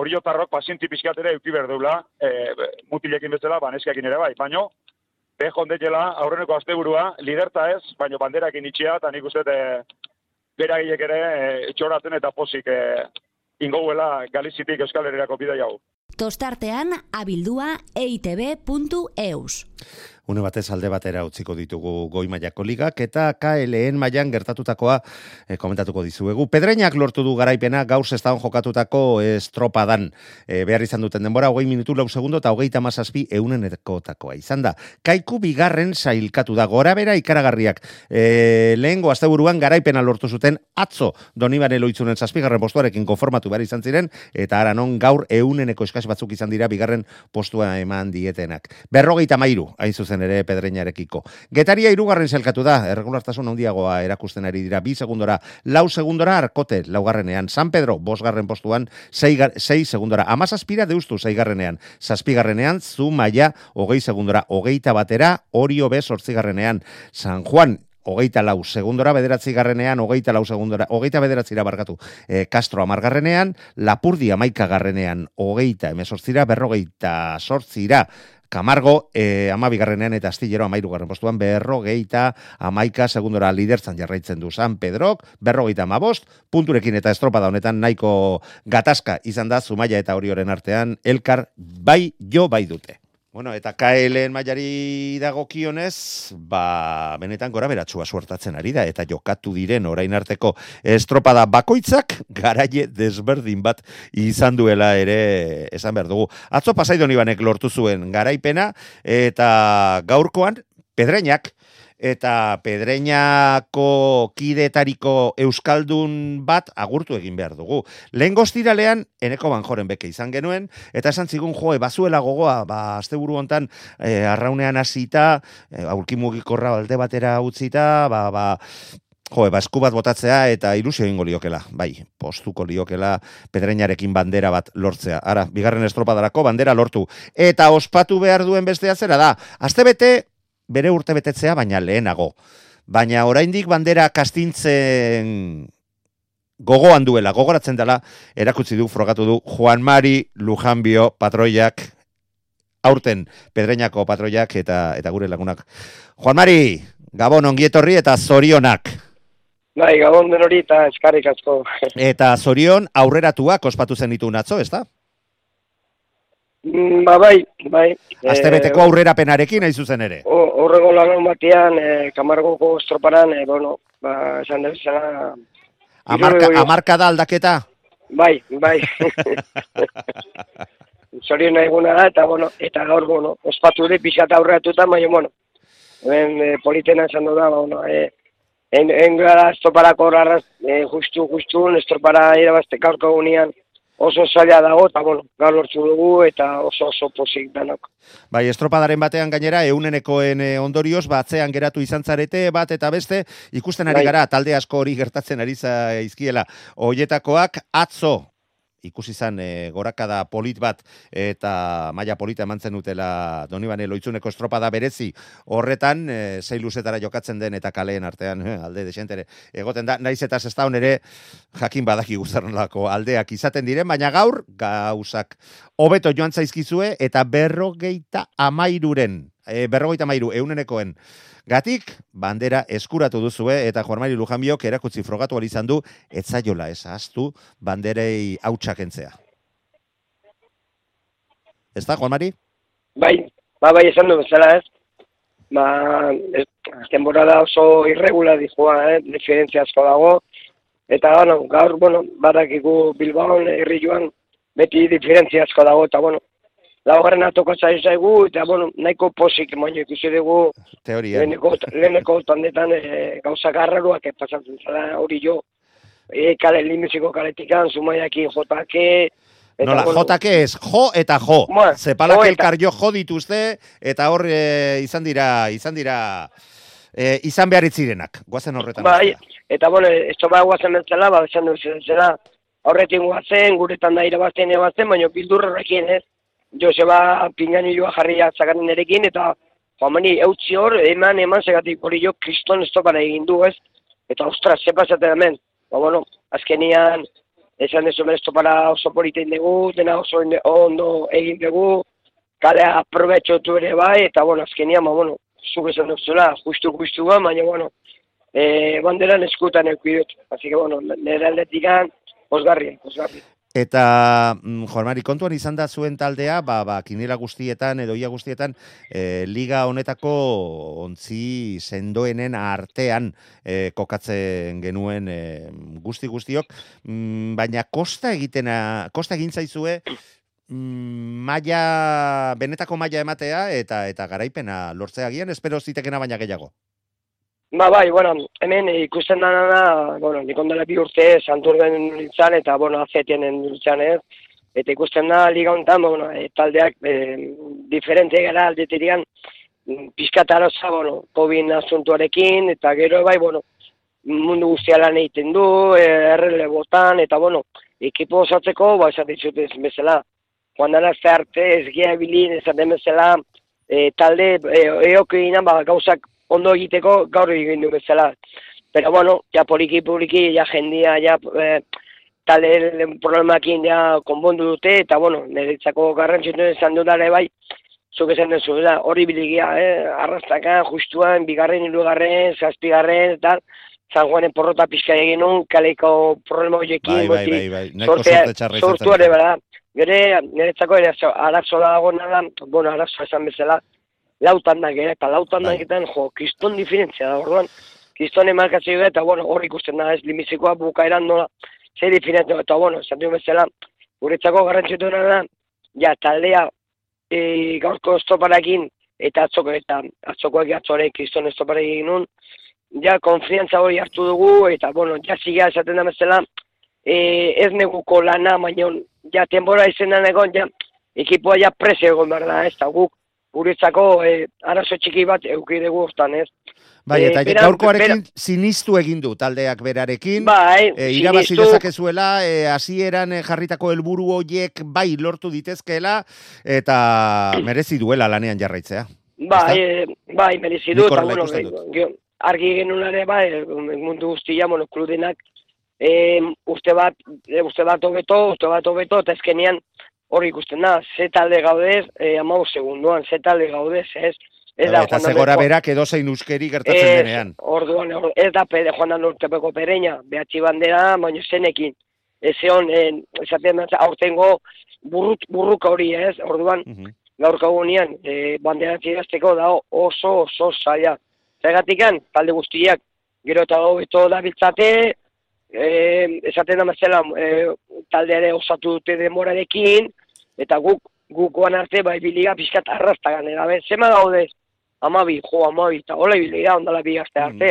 S11: hori jotarrok pazienti pixkat ere euki berdeula, e, mutilekin bezala, baneskiakin ere bai, baino, beho ondetela aurreneko asteburua, liderta ez, baino banderakin itxia, eta nik uste e, beragilek ere e, txoratzen eta pozik e, ingouela galizitik euskal herriako bidea jau.
S7: Tostartean abildua eitb.eus.
S4: Une batez alde batera utziko ditugu goi mailako ligak eta KLN mailan gertatutakoa e, komentatuko dizuegu. Pedreinak lortu du garaipena gaur zestaon jokatutako estropadan. E, behar izan duten denbora, hogei minutu lau segundo eta hogei tamazazpi eunen erkotakoa. Izan da, kaiku bigarren sailkatu da, gora bera ikaragarriak. E, lehengo asteburuan garaipena lortu zuten atzo donibane loitzunen zazpigarren postuarekin konformatu behar izan ziren eta ara non gaur euneneko eskaz batzuk izan dira bigarren postua eman dietenak. Berrogeita mairu, hain zuzen ere pedreñarekiko. Getaria irugarren zelkatu da, erregulartasun handiagoa erakusten ari dira, bi segundora, lau segundora arkote laugarrenean, San Pedro bosgarren postuan, sei, sei segundora, amazazpira deustu zeigarrenean, zazpigarrenean, zu maia, hogei segundora, hogeita batera, orio bez ortzigarrenean, San Juan, hogeita lau segundora, bederatzi garrenean, hogeita lau segundora, hogeita bederatzira barkatu, e, Castro amargarrenean, Lapurdi amaika garrenean, hogeita emezortzira, berrogeita sortzira, Camargo, eh, ama bigarrenean eta astillero amairu garren postuan, berrogeita amaika segundora liderzan jarraitzen du San Pedrok, berrogeita amabost, punturekin eta estropada honetan nahiko gatazka izan da, Zumaia eta Orioren artean, elkar bai jo bai dute. Bueno, eta KLN mailari dagokionez, ba, benetan gora beratxua suertatzen ari da, eta jokatu diren orain arteko estropada bakoitzak, garaie desberdin bat izan duela ere esan behar dugu. Atzo pasaidon ibanek lortu zuen garaipena, eta gaurkoan, pedreinak, eta pedreñako kidetariko euskaldun bat agurtu egin behar dugu. Lehen goztiralean, eneko banjoren beke izan genuen, eta esan zigun joe, bazuela gogoa, ba, azte buru hontan, e, arraunean hasita, e, aurkimugikorra balde batera utzita, ba, ba, Jo, ba, bat botatzea eta ilusio egingo liokela. Bai, postuko liokela pedreñarekin bandera bat lortzea. Ara, bigarren estropadarako bandera lortu. Eta ospatu behar duen bestea zera da. Azte bete, bere urte betetzea, baina lehenago. Baina oraindik bandera kastintzen gogoan duela, gogoratzen dela, erakutsi du, frogatu du, Juan Mari Lujanbio patroiak, aurten pedreñako patroiak eta eta gure lagunak. Juan Mari, Gabon ongietorri eta zorionak.
S12: Bai, Gabon denori eta eskarrik asko.
S4: Eta zorion aurreratuak ospatu zen ditu natzo, ezta?
S12: Mm, Ba, bai, bai.
S4: Astebeteko aurrerapenarekin hain zuzen ere.
S12: Horrego lagun batean, e, kamargoko estroparan, e, bueno, ba, esan da bezala...
S4: Amarka, amarka da aldaketa?
S12: Bai, bai. [laughs] Zorion eguna da, eta, bueno, eta gaur, bueno, ospatu ere pixat aurreatuta, baina, bueno, hemen e, politena esan da, bueno, e, en, en gara estroparako horarraz, e, justu, justu, estropara irabazte gaurko gunean oso zaila dago, eta, bueno, gaur lortzu dugu, eta oso oso posik danok.
S4: Bai, estropadaren batean gainera, eunenekoen eh, ondorioz, batzean geratu izan zarete, bat eta beste, ikusten ari
S12: Bai.
S4: gara, talde asko hori gertatzen ari zaizkiela. Hoietakoak atzo, ikusi izan e, gorakada polit bat eta maila polita emantzen dutela Donibane Loitzuneko estropada berezi horretan e, sei luzetara jokatzen den eta kaleen artean eh, alde desentere egoten da. Naiz eta sestaun ere jakin badaki guztarnolako aldeak izaten diren baina gaur gauzak hobeto joan zaizkizue eta berrogeita amairuren e, berrogeita amairu eunenekoen Gatik, bandera eskuratu duzue eta Juan Mari Lujanbiok erakutzi frogatu izan du, etzaiola ez ahaztu banderei hautsak entzea. Ez da, Juan Mari?
S12: Bai, ba, bai, esan du bezala, ez? Ba, ez, temporada oso irregular dijoa, eh? diferentzia asko dago. Eta, bueno, gaur, bueno, badakigu Bilbaon, herri joan, beti diferentzia asko dago, eta, bueno, laugarren atoko zain zaigu, eta, bueno, nahiko posik, baina ikusi dugu,
S4: Teoria.
S12: leheneko, leheneko tandetan e, gauza garraruak pasatzen zara hori jo, e, kale limiziko kaletikan, zumaiakin jotake, eta,
S4: Nola,
S12: bueno,
S4: jotake ez, jo eta jo.
S12: Bueno,
S4: Zepalak
S12: jo
S4: elkar jo jo dituzte, eta hor e, izan dira, izan dira, e, izan behar itzirenak. Guazen horretan.
S12: Bai, eta bueno, esto ba guazen bezala, ba, esan dut zela, horretin guazen, guretan da irabazten ebazten, baina bildur horrekin, ez? Joseba Pinganilloa jarria zagaren nerekin, eta Juan Mani eutzi hor, eman, eman, segatik hori jo, kriston estopara egin du, ez? Eta, ostras, ze pasatzen hemen? Ba, bueno, azkenian, esan dezu hemen estopara oso politein dugu, dena oso ondo egin dugu, kalea aprobetxotu ere bai, eta, bueno, azkenian, ba, bueno, zuk esan duzula, justu, justu ba, baina, bueno, e, banderan eskutan eukidut. Así que, bueno, nire aldetikan, osgarri, osgarri.
S4: Eta, mm, Juan Mari, kontuan izan da zuen taldea, ba, ba, kinila guztietan, edo ia guztietan, e, liga honetako ontzi sendoenen artean e, kokatzen genuen e, guzti guztiok, mm, baina kosta egitena, kosta egin zaizue, mm, maila, benetako maila ematea eta eta garaipena lortzea gian, espero zitekena baina gehiago.
S12: Ba, bai, bueno, hemen eh, ikusten dana da, bueno, nik ondela bi urte santurden nintzen eta, bueno, azetienen nintzen ez, eta ikusten da liga honetan, bueno, e, taldeak e, diferente gara aldetirian, mm, pixkat araza, bueno, COVID asuntuarekin, eta gero bai, bueno, mundu guztia lan egiten du, e, errele botan, eta, bueno, ekipo osatzeko, ba, esaten zut ez bezala, joan dara ze arte, ez gira bilin, esaten bezala, e, talde, e, eokeinan, ba, gauzak ondo egiteko gaur egin du bezala. Pero bueno, ja poliki poliki, ja jendia, ja eh, talde problemakin ja konbondu dute, eta bueno, niretzako garrantzitu izan dudare bai, zuk esan duzu, da, hori biligia, eh, arrastakan, justuan, bigarren, hirugarren, zazpigarren, eta San Juanen porrota pizka egin nun, kaleko problema horiekin,
S4: Bai, bai, bai, bai, nahiko
S12: sortea-
S4: sorte txarra izan
S12: sortu ere,
S4: zen.
S12: bada. Gere, niretzako ere arazo- dago da, bueno, arazo esan bezala, lautan da, gero, eta lautan da egiten, jo, kriston diferentzia da, orduan, kriston emarkatzea eta, bueno, hor ikusten da, ez limizikoa bukaeran nola, ze diferentzia, eta, bueno, esan duen bezala, guretzako garrantzituena da, ja, taldea, e, gaurko estoparakin, eta atzoko, eta atzokoak atzore kriston estoparakin nun, ja, konfiantza hori hartu dugu, eta, bueno, ja, zigea esaten da bezala, e, ez neguko lana, baina, ja, tenbora izenan egon, ja, ekipoa ja presio egon behar da, ez, eta guk, guretzako e, arazo txiki bat eukidegu hortan, ez.
S4: Bai,
S12: Eh,
S4: eta
S12: beran-
S4: gaurkoarekin sinistu egin du taldeak berarekin.
S12: Bai,
S4: e, irabazi
S12: sinistu.
S4: dezakezuela, e, hasieran e, jarritako helburu hoiek bai lortu ditezkeela eta merezi duela lanean jarraitzea.
S12: Bai, eh, bai, merezi du, eta bueno, ge- argi genuen ere, bai, mundu guztia, bueno, kludenak, eh, uste bat, eh, uste bat hobeto, uste bat hobeto, eta ezkenean hori ikusten da, ze talde gaudez, eh, amau segunduan, ze talde gaudez, ez? Ez da,
S4: eta zegora berak edozein uskeri gertatzen
S12: Ez,
S4: denean.
S12: Orduan, or- ez da pede joan dan urtepeko pereina, behatzi bandera, baina zenekin. Ez egon, en, esaten da, aurtengo burrut, burruka hori ez, orduan, gaurko egunean, e, bandera tirazteko da oso, oso zaila. Zergatikan, talde guztiak, gero eta hobeto da biltzate, e, esaten da mazela, e, talde ere osatu dute demorarekin, eta guk, gukoan arte, bai biliga pixkat arrasta ganera, be, zema daude, amabi, jo, amabi, eta hola ibili da, ondala bi aste arte.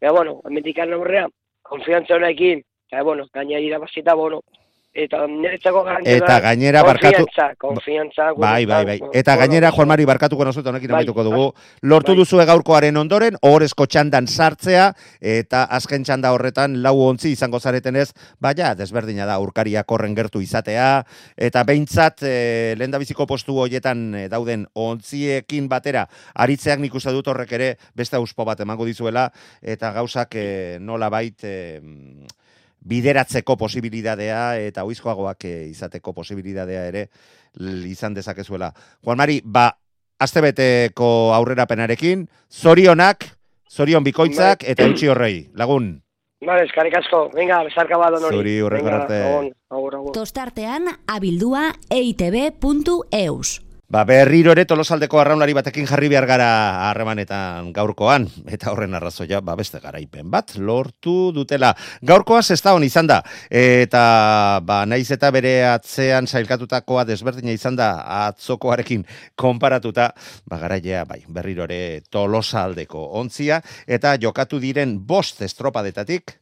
S12: Eta, bueno, emendikan aurrea, konfiantza honekin, eta, bueno, gaina irabazita, bueno, eta niretzako garantia
S4: Eta gainera barkatu-
S12: Konfiantza, konfiantza.
S4: Bai, bai, bai. Eta gainera, Juan Mari, barkatuko nozuta honekin
S12: Bai,
S4: amaituko dugu. Lortu duzue gaurkoaren ondoren, ohorezko txandan sartzea, eta azken txanda horretan lau ontzi izango zaretenez, baina, desberdina da, urkariak horren gertu izatea, eta behintzat, e, lehen postu hoietan eh, dauden ontziekin batera, aritzeak nik uste dut horrek ere beste auspo bat emango dizuela, eta gauzak e, nola bait, bideratzeko posibilidadea eta oizkoagoak eh, izateko posibilidadea ere izan dezakezuela. Juan Mari, ba, astebeteko aurrerapenarekin, zorionak, zorion bikoitzak eta eutxi horrei, lagun.
S12: Vale, eskarrik asko. Venga, besarka bat honori.
S4: Zuri, hurrengo arte.
S7: Tostartean abildua eitb.eus.
S4: Ba, berriro ere tolosaldeko arraunlari batekin jarri behar gara harremanetan gaurkoan, eta horren arrazoia, ba, beste garaipen bat, lortu dutela. Gaurkoa zesta hon izan da, eta ba, naiz eta bere atzean sailkatutakoa desberdina izan da atzokoarekin konparatuta, ba, garaia, bai, berriro ere tolosaldeko ontzia, eta jokatu diren bost estropadetatik,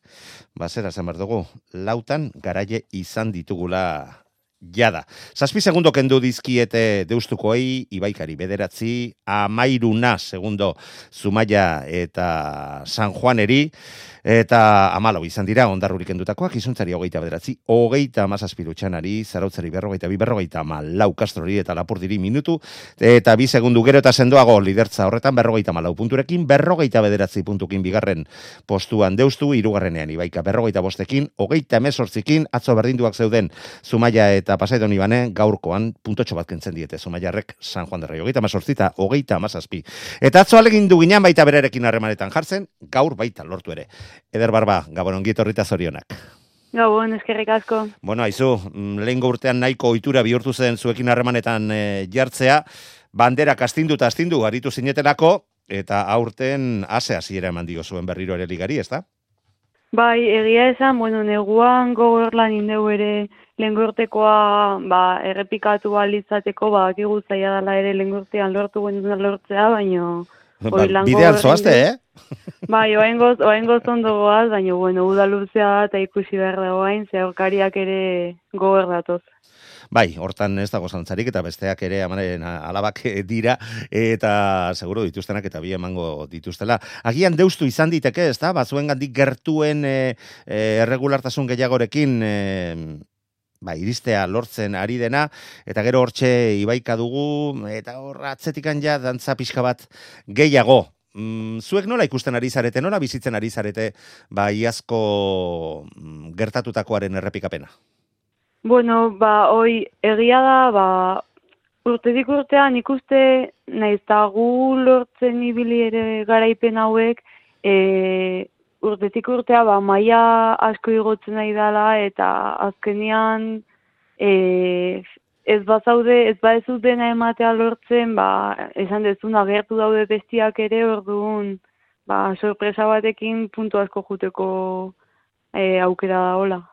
S4: ba, zera zen behar dugu, lautan garaie izan ditugula jada. Zazpi segundo kendu dizkiete deustukoei, ibaikari bederatzi, amairuna segundo Zumaia eta San Juaneri, eta amalau izan dira ondarrurik kendutakoak, izuntzari hogeita bederatzi, hogeita amazazpi lutxanari, zarautzari berrogeita bi, berrogeita amalau kastrori eta lapurdiri minutu, eta bi segundu gero eta sendoago lidertza horretan berrogeita malau punturekin, berrogeita bederatzi puntukin bigarren postuan deustu, irugarrenean ibaika berrogeita bostekin, hogeita emezortzikin, atzo berdinduak zeuden Zumaia eta Pasaidon Ibane, gaurkoan puntotxo bat kentzen diete Zumaiarrek San Juan de Rey, hogeita emezortzi eta hogeita amazazpi. Eta atzo alegin du ginean baita berarekin harremanetan jartzen, gaur baita lortu ere. Eder Barba, Gabon ongi etorrita zorionak.
S13: Gabon, eskerrik asko.
S4: Bueno, aizu, mm, lehengo urtean nahiko ohitura bihurtu zen zuekin harremanetan e, jartzea, bandera kastindu eta astindu aritu zinetelako, eta aurten ase hasiera eman dio zuen berriro ere ligari, ezta?
S13: Bai, egia esan, bueno, neguan gogor lan indeu ere lehengo urtekoa ba, errepikatu alitzateko, ba, akigu zaila dela ere lehengo urtean lortu genuen lortzea, baino...
S4: Ba,
S13: hori lan
S4: bidean zoazte, eh?
S13: Bai, oaingoz, oaingoz ondo goaz, baina, bueno, uda luzea da eta ikusi behar da oain, ze aurkariak ere gogor datoz.
S4: Bai, hortan ez dago zantzarik eta besteak ere amaren alabak [laughs] dira eta seguro dituztenak eta bi emango dituztela. Agian deustu izan diteke, ez da? Bazuen gandik gertuen e, e, erregulartasun gehiagorekin e, ba, iristea lortzen ari dena, eta gero hortxe ibaika dugu, eta hor atzetikan ja dantza pixka bat gehiago. Mm, zuek nola ikusten ari zarete, nola bizitzen ari zarete, ba, iazko mm, gertatutakoaren errepikapena?
S13: Bueno, ba, hoi, egia da, ba, urtetik urtean ikuste, nahiz eta gu lortzen ibili ere garaipen hauek, e, urtetik urtea, ba, maia asko igotzen nahi dela, eta azkenian e, ez bazaude, ez ba ez dena ematea lortzen, ba, esan dezun agertu daude bestiak ere, orduan, ba, sorpresa batekin puntu asko juteko e, aukera da hola.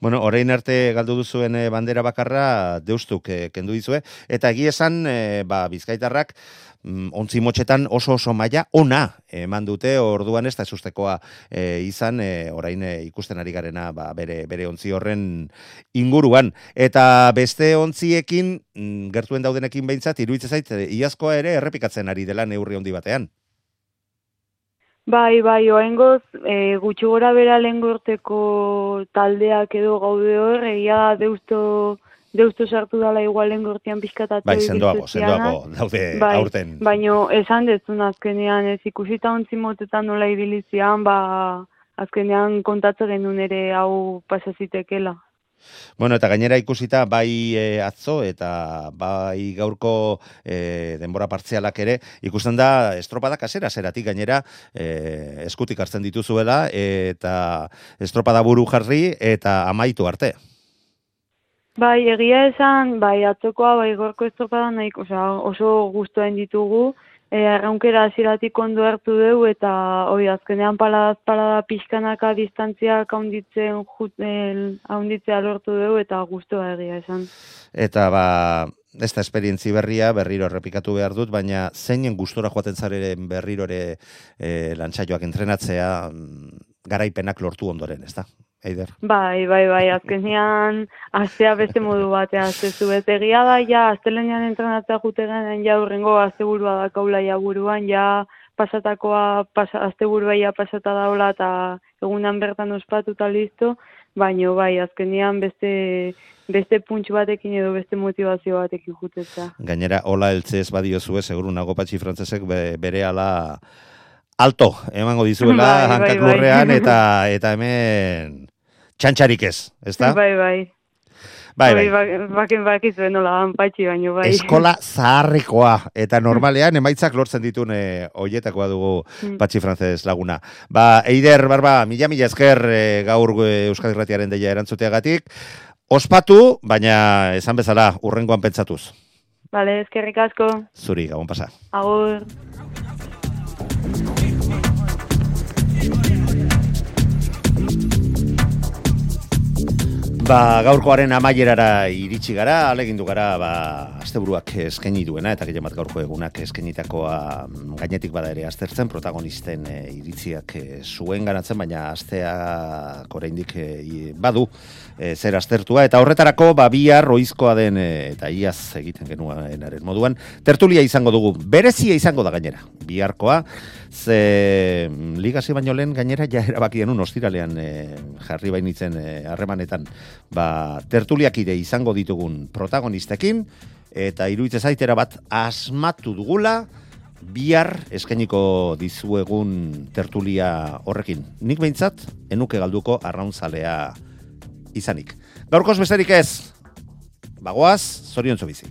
S4: Bueno, orain arte galdu duzuen eh, bandera bakarra deustuk eh, kendu dizue. Eta egia esan eh, ba Bizkaitarrak mm, ontzi motxetan oso oso maila ona eman dute. Orduan ez da esustekoa e, izan e, orain e, ikusten ari garena ba, bere, bere ontzi horren inguruan. Eta beste ontziekin mm, gertuen daudenekin behintzat iruditzen zait iazkoa ere errepikatzen ari dela neurri handi batean
S13: Bai, bai, oengoz, e, gutxi gora bera lehen taldeak edo gaude hor, egia deusto, deusto sartu dala igual lehen gortean pizkatatu.
S4: Bai, sendoago, sendoago, daude
S13: bai,
S4: aurten.
S13: Baina, esan dezun azkenean, ez ikusita ontzi motetan nola ibilizian, ba, azkenean kontatzen genuen ere hau pasazitekela.
S4: Bueno, eta gainera ikusita bai e, atzo eta bai gaurko e, denbora partzialak ere, ikusten da estropada kasera zeratik gainera e, eskutik hartzen dituzuela eta estropada buru jarri eta amaitu arte.
S13: Bai, egia esan, bai atzokoa, bai gaurko estropada nahi, oso guztuen ditugu, arraunkera aziratik ondo hartu dugu eta hori azkenean paladaz palada pixkanaka distantziak haunditzen haunditzea lortu dugu eta guztua egia esan.
S4: Eta ba, ez da esperientzi berria, berriro errepikatu behar dut, baina zeinen gustora joaten zareren berriro ere e, lantzaioak entrenatzea mm, garaipenak lortu ondoren, ez da? Eider.
S13: Bai, bai, bai, azkenean astea beste modu batean astezu ez egia da ja astelenean entrenatzea jute genen ja urrengo asteburua da kaula ja buruan ja pasatakoa pasa, asteburua ja pasata daola eta egunan bertan ospatuta listo, baino bai, azkenean beste beste puntx batekin edo beste motivazio batekin jutetza.
S4: Gainera, hola eltze ez badio zue, seguru nago patxi frantzesek bere ala alto, emango dizuela, bai, bai hankak bai, lurrean, [laughs] eta, eta hemen txantxarik ez, ezta?
S13: Bai, bai.
S4: Bai, bai.
S13: Baken bakiz nola patxi baino, bai.
S4: Eskola [laughs] zaharrikoa, eta normalean emaitzak lortzen ditune hoietakoa dugu mm. patxi frantzez laguna. Ba, Eider, barba, mila mila esker e, gaur e, Euskadi Ratiaren deia erantzuteagatik. Ospatu, baina esan bezala, urrengoan pentsatuz.
S13: Bale, eskerrik asko.
S4: Zuri, gabon pasa.
S13: Agur. Thank you.
S4: Ba, gaurkoaren amaierara iritsi gara, alegindu gara, ba, asteburuak eskaini duena, eta gehien bat gaurko egunak eskainitakoa mm, gainetik bada ere aztertzen, protagonisten e, iritziak e, zuen ganatzen, baina astea koreindik e, badu e, zer aztertua, eta horretarako, ba, bihar roizkoa den, eta iaz egiten genuenaren moduan, tertulia izango dugu, berezia izango da gainera, biharkoa, ze mm, ligasi baino lehen gainera ja erabaki genuen ostiralean jarri bainitzen eh, harremanetan ba, tertuliak ide izango ditugun protagonistekin eta iruditzen zaitera bat asmatu dugula bihar eskainiko dizuegun tertulia horrekin. Nik behintzat, enuke galduko arraunzalea izanik. Gaurkoz besterik ez, bagoaz, zorion bizi.